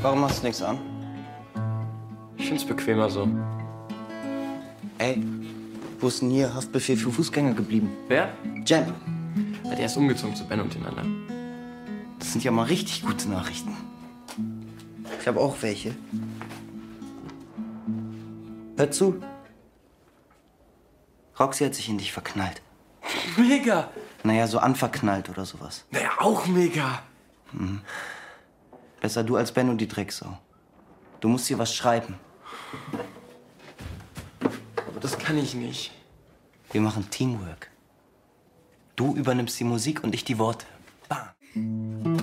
Warum machst du nichts an? Ich find's bequemer so. Ey, wo ist denn hier Haftbefehl für Fußgänger geblieben? Wer? Jam. Ja, der ist umgezogen zu Ben und den anderen. Das sind ja mal richtig gute Nachrichten. Ich habe auch welche. Hör zu. Roxy hat sich in dich verknallt. Mega! Naja, so anverknallt oder sowas. Naja, auch mega. Besser du als Benno die Drecksau. Du musst ihr was schreiben. Aber das kann ich nicht. Wir machen Teamwork. Du übernimmst die Musik und ich die Worte. Bam.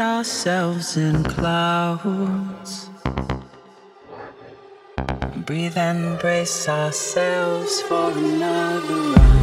Ourselves in clouds. Breathe and brace ourselves for another round.